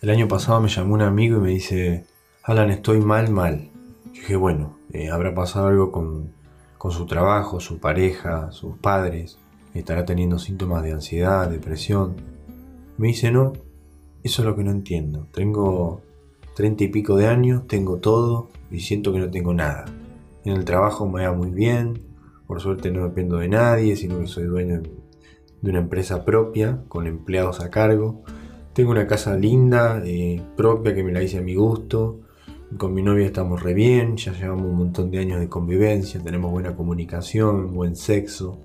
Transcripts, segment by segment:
El año pasado me llamó un amigo y me dice, Alan, estoy mal, mal. Yo dije, bueno, eh, habrá pasado algo con, con su trabajo, su pareja, sus padres, estará teniendo síntomas de ansiedad, depresión. Me dice, no, eso es lo que no entiendo. Tengo treinta y pico de años, tengo todo y siento que no tengo nada. En el trabajo me va muy bien, por suerte no dependo de nadie, sino que soy dueño de una empresa propia, con empleados a cargo. Tengo una casa linda, eh, propia, que me la hice a mi gusto. Con mi novia estamos re bien, ya llevamos un montón de años de convivencia, tenemos buena comunicación, buen sexo.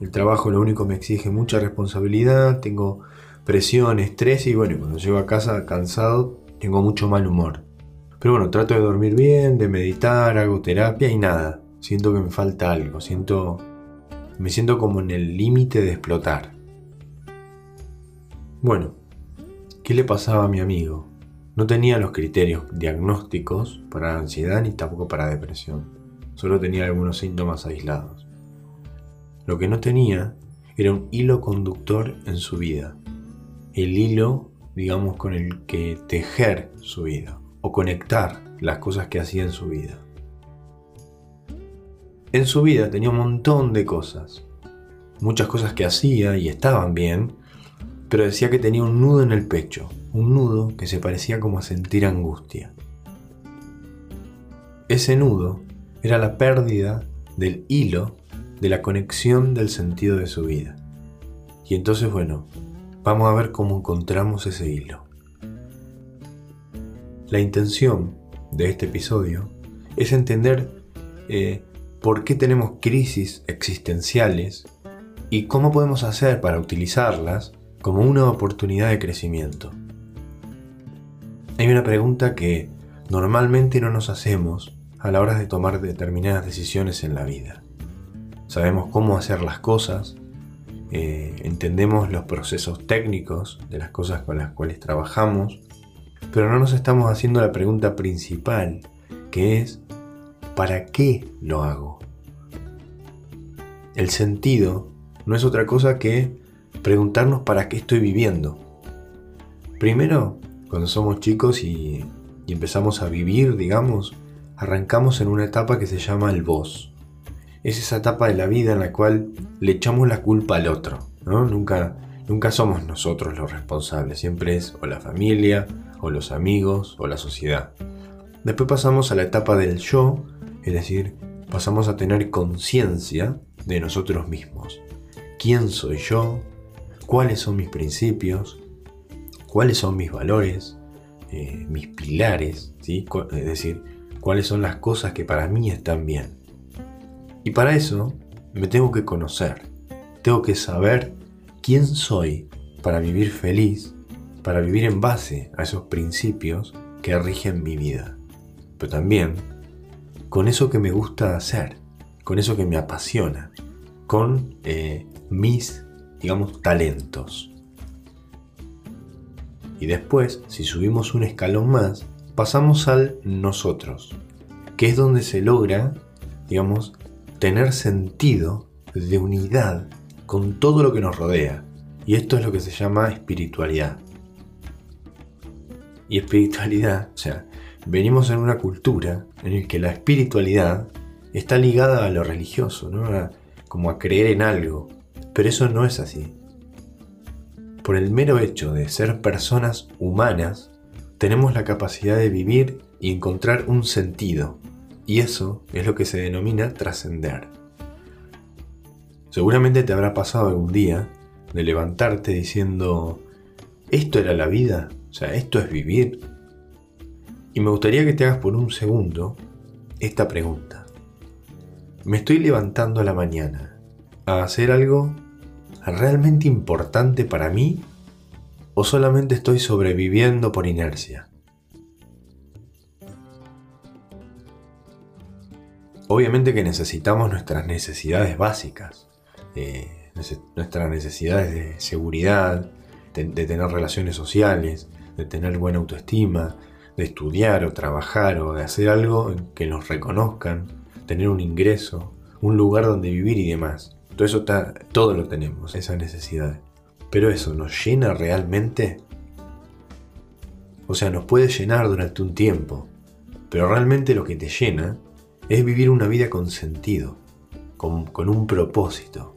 El trabajo lo único me exige mucha responsabilidad, tengo presión, estrés y bueno, cuando llego a casa cansado tengo mucho mal humor. Pero bueno, trato de dormir bien, de meditar, hago terapia y nada siento que me falta algo, siento me siento como en el límite de explotar. Bueno, ¿qué le pasaba a mi amigo? No tenía los criterios diagnósticos para ansiedad ni tampoco para depresión. Solo tenía algunos síntomas aislados. Lo que no tenía era un hilo conductor en su vida. El hilo, digamos, con el que tejer su vida o conectar las cosas que hacía en su vida. En su vida tenía un montón de cosas. Muchas cosas que hacía y estaban bien, pero decía que tenía un nudo en el pecho, un nudo que se parecía como a sentir angustia. Ese nudo era la pérdida del hilo de la conexión del sentido de su vida. Y entonces, bueno, vamos a ver cómo encontramos ese hilo. La intención de este episodio es entender eh, por qué tenemos crisis existenciales y cómo podemos hacer para utilizarlas como una oportunidad de crecimiento. Hay una pregunta que normalmente no nos hacemos a la hora de tomar determinadas decisiones en la vida. Sabemos cómo hacer las cosas, eh, entendemos los procesos técnicos de las cosas con las cuales trabajamos, pero no nos estamos haciendo la pregunta principal, que es ¿para qué lo hago? El sentido no es otra cosa que preguntarnos para qué estoy viviendo. Primero, cuando somos chicos y, empezamos a vivir, digamos, arrancamos en una etapa que se llama el vos. Es esa etapa de la vida en la cual le echamos la culpa al otro, ¿no? Nunca, nunca somos nosotros los responsables, siempre es o la familia, o los amigos, o la sociedad. Después pasamos a la etapa del yo, es decir, pasamos a tener conciencia de nosotros mismos. ¿Quién soy yo? ¿Cuáles son mis principios? ¿Cuáles son mis valores? Eh, mis pilares, es decir, cuáles son las cosas que para mí están bien. Y para eso me tengo que conocer, tengo que saber quién soy para vivir feliz, para vivir en base a esos principios que rigen mi vida. Pero también con eso que me gusta hacer, con eso que me apasiona, con eh, mis, digamos, talentos. Y después, si subimos un escalón más, pasamos al nosotros, que es donde se logra, digamos, tener sentido de unidad con todo lo que nos rodea. Y esto es lo que se llama espiritualidad. Y espiritualidad, o sea, venimos en una cultura en la que la espiritualidad está ligada a lo religioso, ¿no? como a creer en algo. Pero eso no es así. Por el mero hecho de ser personas humanas, tenemos la capacidad de vivir y encontrar un sentido. Y eso es lo que se denomina trascender. Seguramente te habrá pasado algún día de levantarte diciendo, ¿esto era la vida? O sea, ¿esto es vivir? Y me gustaría que te hagas por un segundo esta pregunta. ¿Me estoy levantando a la mañana a hacer algo realmente importante para mí o solamente estoy sobreviviendo por inercia? Obviamente que necesitamos nuestras necesidades básicas, eh, nuestras necesidades de seguridad, de tener relaciones sociales, de tener buena autoestima, de estudiar o trabajar o de hacer algo que nos reconozcan, tener un ingreso, un lugar donde vivir y demás. Todo eso está, todo lo tenemos, esa necesidad. Pero eso nos llena realmente. O sea, nos puede llenar durante un tiempo, pero realmente lo que te llena es vivir una vida con sentido, con, un propósito.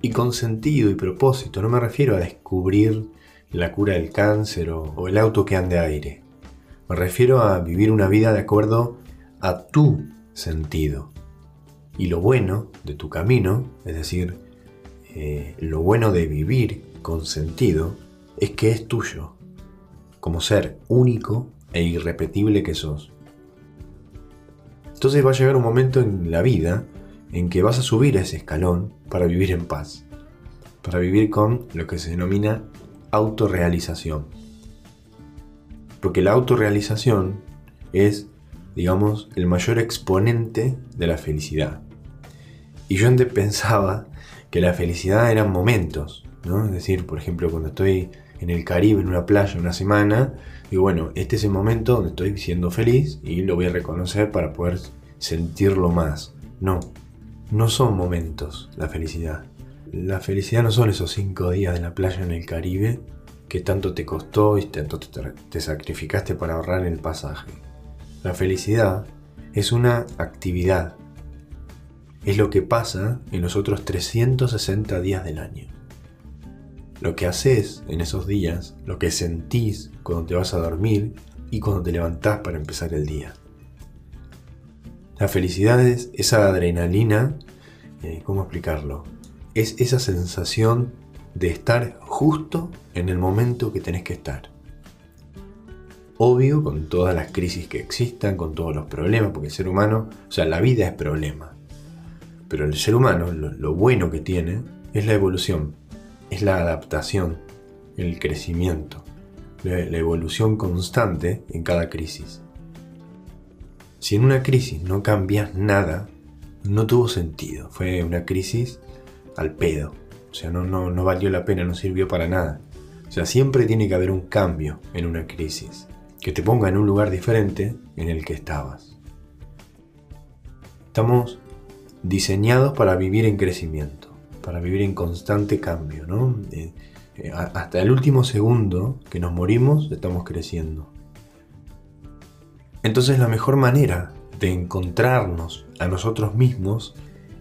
Y con sentido y propósito no me refiero a descubrir la cura del cáncer o, el auto que ande aire. Me refiero a vivir una vida de acuerdo a tu sentido. Y lo bueno de tu camino, es decir, eh, lo bueno de vivir con sentido, es que es tuyo, como ser único e irrepetible que sos. Entonces va a llegar un momento en la vida en que vas a subir ese escalón para vivir en paz, para vivir con lo que se denomina autorrealización. Porque la autorrealización es, digamos, el mayor exponente de la felicidad. Y yo antes pensaba que la felicidad eran momentos, ¿no? Es decir, por ejemplo, cuando estoy en el Caribe, en una playa, una semana, digo, bueno, este es el momento donde estoy siendo feliz y lo voy a reconocer para poder sentirlo más. No, no son momentos la felicidad. La felicidad no son esos cinco días de la playa en el Caribe que tanto te costó y tanto te sacrificaste para ahorrar el pasaje. La felicidad es una actividad. Es lo que pasa en los otros 360 días del año. Lo que haces en esos días, lo que sentís cuando te vas a dormir y cuando te levantás para empezar el día. La felicidad es esa adrenalina, eh, ¿cómo explicarlo? Es esa sensación de estar justo en el momento que tenés que estar. Obvio, con todas las crisis que existan, con todos los problemas, porque el ser humano, o sea, la vida es problema. Pero el ser humano, lo, bueno que tiene, es la evolución, es la adaptación, el crecimiento, la evolución constante en cada crisis. Si en una crisis no cambias nada, no tuvo sentido. Fue una crisis al pedo. O sea, no, no, valió la pena, no sirvió para nada. O sea, siempre tiene que haber un cambio en una crisis. Que te ponga en un lugar diferente en el que estabas. Estamos diseñados para vivir en crecimiento, para vivir en constante cambio, ¿no? Eh, eh, hasta el último segundo que nos morimos estamos creciendo. Entonces la mejor manera de encontrarnos a nosotros mismos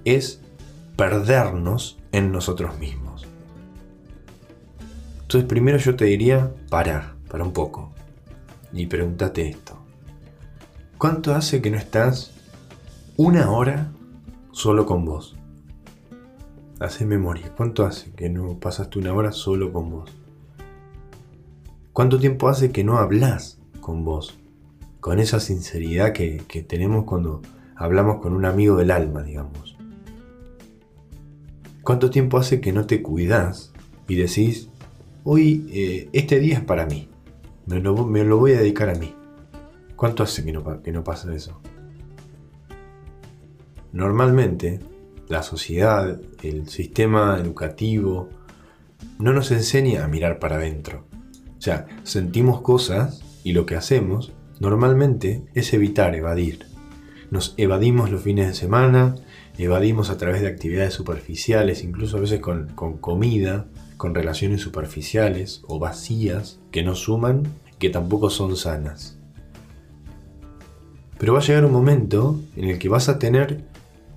es perdernos en nosotros mismos. Entonces primero yo te diría parar, para un poco, y pregúntate esto. ¿Cuánto hace que no estás una hora solo con vos? Hace memoria. ¿Cuánto hace que no pasaste una hora solo con vos? ¿Cuánto tiempo hace que no hablas con vos? con esa sinceridad que, tenemos cuando hablamos con un amigo del alma, digamos. ¿Cuánto tiempo hace que no te cuidas y decís, hoy eh, este día es para mí, me lo, voy a dedicar a mí? ¿Cuánto hace que no, que no pasa eso? Normalmente, la sociedad, el sistema educativo, no nos enseña a mirar para adentro. O sea, sentimos cosas y lo que hacemos normalmente es evitar evadir. Nos evadimos los fines de semana, evadimos a través de actividades superficiales, incluso a veces con, comida, con relaciones superficiales o vacías que no suman, que tampoco son sanas. Pero va a llegar un momento en el que vas a tener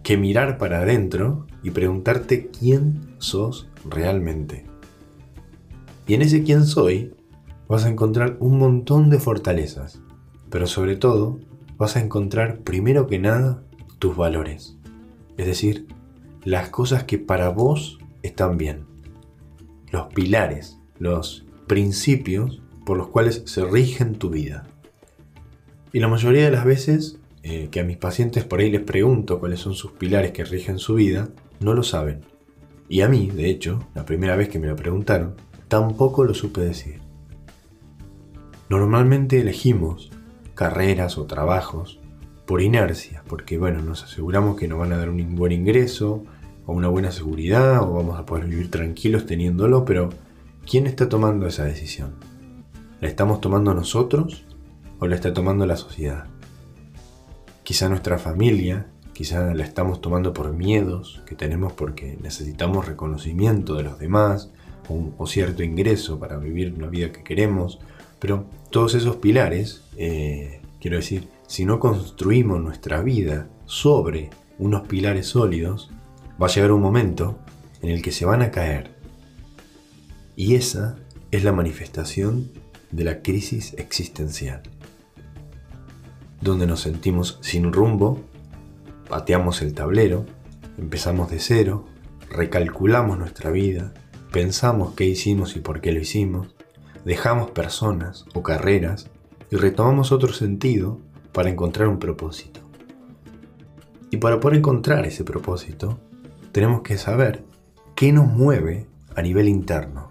que mirar para adentro y preguntarte quién sos realmente. Y en ese quién soy vas a encontrar un montón de fortalezas, pero sobre todo vas a encontrar primero que nada tus valores. Es decir, las cosas que para vos están bien. Los pilares, los principios por los cuales se rigen tu vida. Y la mayoría de las veces eh, que a mis pacientes por ahí les pregunto cuáles son sus pilares que rigen su vida, no lo saben. Y a mí, de hecho, la primera vez que me lo preguntaron, tampoco lo supe decir. Normalmente elegimos carreras o trabajos por inercia, porque bueno, nos aseguramos que nos van a dar un buen ingreso o una buena seguridad o vamos a poder vivir tranquilos teniéndolo, pero ¿quién está tomando esa decisión? ¿La estamos tomando nosotros o la está tomando la sociedad? Quizá nuestra familia, quizá la estamos tomando por miedos que tenemos porque necesitamos reconocimiento de los demás o, cierto ingreso para vivir una vida que queremos Pero todos esos pilares, eh, quiero decir, si no construimos nuestra vida sobre unos pilares sólidos, va a llegar un momento en el que se van a caer. Y esa es la manifestación de la crisis existencial, donde nos sentimos sin rumbo, pateamos el tablero, empezamos de cero, recalculamos nuestra vida, pensamos qué hicimos y por qué lo hicimos, dejamos personas o carreras y retomamos otro sentido para encontrar un propósito. Y para poder encontrar ese propósito, tenemos que saber qué nos mueve a nivel interno.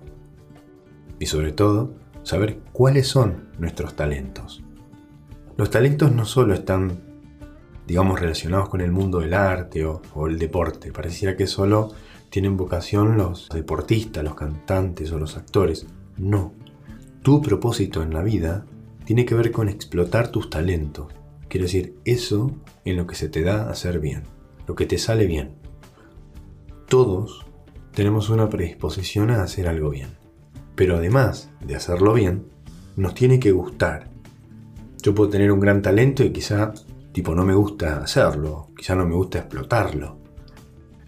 Y sobre todo, saber cuáles son nuestros talentos. Los talentos no solo están, digamos, relacionados con el mundo del arte o, el deporte. Pareciera que solo tienen vocación los deportistas, los cantantes o los actores. No. Tu propósito en la vida tiene que ver con explotar tus talentos. Quiere decir, eso en lo que se te da hacer bien, lo que te sale bien. Todos tenemos una predisposición a hacer algo bien. Pero además de hacerlo bien, nos tiene que gustar. Yo puedo tener un gran talento y quizá, tipo, no me gusta hacerlo, quizá no me gusta explotarlo.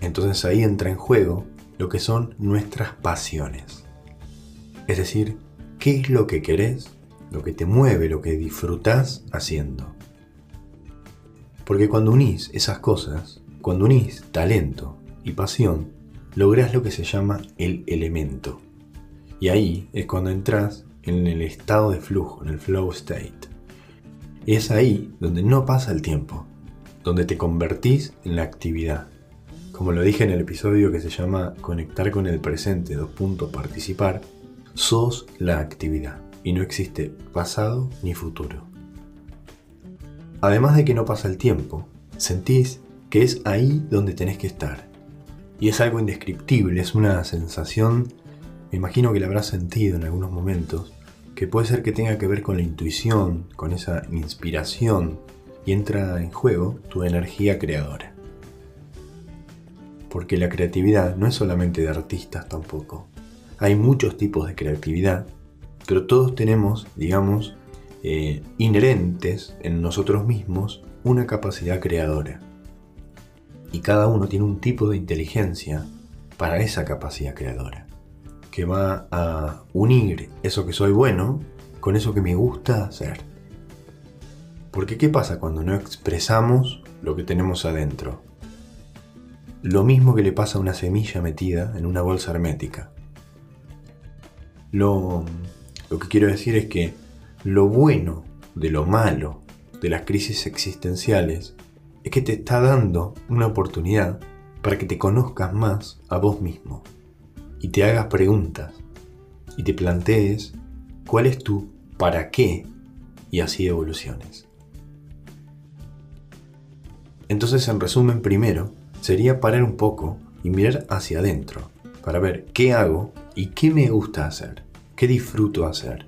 Entonces ahí entra en juego lo que son nuestras pasiones. Es decir, qué es lo que querés, lo que te mueve, lo que disfrutás haciendo. Porque cuando unís esas cosas, cuando unís talento y pasión, lográs lo que se llama el elemento. Y ahí es cuando entras en el estado de flujo, en el flow state. Es ahí donde no pasa el tiempo, donde te convertís en la actividad. Como lo dije en el episodio que se llama Conectar con el presente, dos puntos, participar, sos la actividad y no existe pasado ni futuro. Además de que no pasa el tiempo, sentís que es ahí donde tenés que estar. Y es algo indescriptible, es una sensación me imagino que la habrás sentido en algunos momentos, que puede ser que tenga que ver con la intuición, con esa inspiración, y entra en juego tu energía creadora. Porque la creatividad no es solamente de artistas tampoco. Hay muchos tipos de creatividad, pero todos tenemos, digamos, eh, inherentes en nosotros mismos una capacidad creadora. Y cada uno tiene un tipo de inteligencia para esa capacidad creadora que va a unir eso que soy bueno con eso que me gusta hacer. Porque ¿qué pasa cuando no expresamos lo que tenemos adentro? Lo mismo que le pasa a una semilla metida en una bolsa hermética. Lo, lo que quiero decir es que lo bueno de lo malo de las crisis existenciales es que te está dando una oportunidad para que te conozcas más a vos mismo y te hagas preguntas y te plantees cuál es tu para qué y así evoluciones. Entonces, en resumen, primero sería parar un poco y mirar hacia adentro para ver qué hago y qué me gusta hacer, qué disfruto hacer.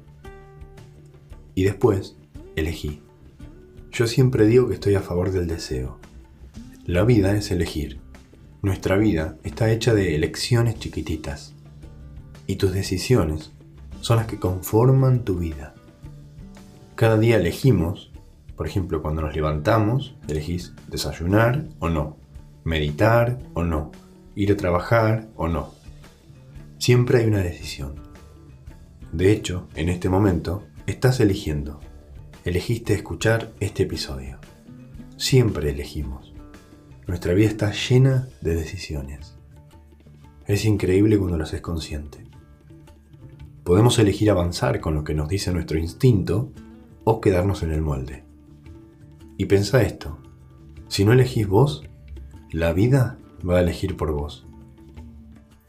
Y después, elegí. Yo siempre digo que estoy a favor del deseo. La vida es elegir. Nuestra vida está hecha de elecciones chiquititas. Y tus decisiones son las que conforman tu vida. Cada día elegimos, por ejemplo, cuando nos levantamos, elegís desayunar o no, meditar o no, ir a trabajar o no. Siempre hay una decisión. De hecho, en este momento, estás eligiendo. Elegiste escuchar este episodio. Siempre elegimos. Nuestra vida está llena de decisiones. Es increíble cuando lo haces consciente. Podemos elegir avanzar con lo que nos dice nuestro instinto o quedarnos en el molde. Y pensa esto, si no elegís vos, la vida va a elegir por vos.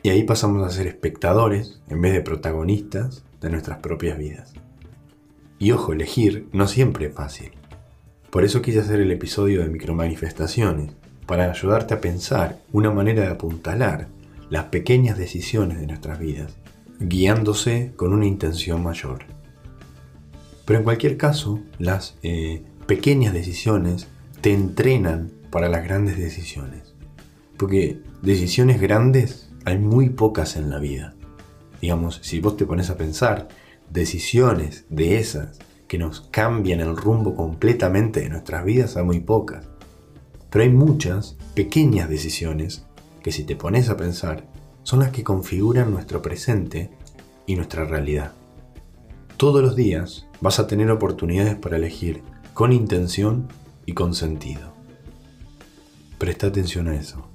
Y ahí pasamos a ser espectadores en vez de protagonistas de nuestras propias vidas. Y ojo, elegir no siempre es fácil. Por eso quise hacer el episodio de micromanifestaciones, para ayudarte a pensar una manera de apuntalar las pequeñas decisiones de nuestras vidas, guiándose con una intención mayor. Pero en cualquier caso, las eh, pequeñas decisiones te entrenan para las grandes decisiones. Porque decisiones grandes hay muy pocas en la vida. Digamos, si vos te pones a pensar, decisiones de esas que nos cambian el rumbo completamente de nuestras vidas hay muy pocas. Pero hay muchas pequeñas decisiones que si te pones a pensar son las que configuran nuestro presente y nuestra realidad. Todos los días vas a tener oportunidades para elegir con intención y con sentido. Presta atención a eso.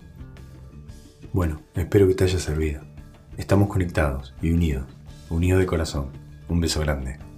Bueno, espero que te haya servido. Estamos conectados y unidos, unidos de corazón. Un beso grande.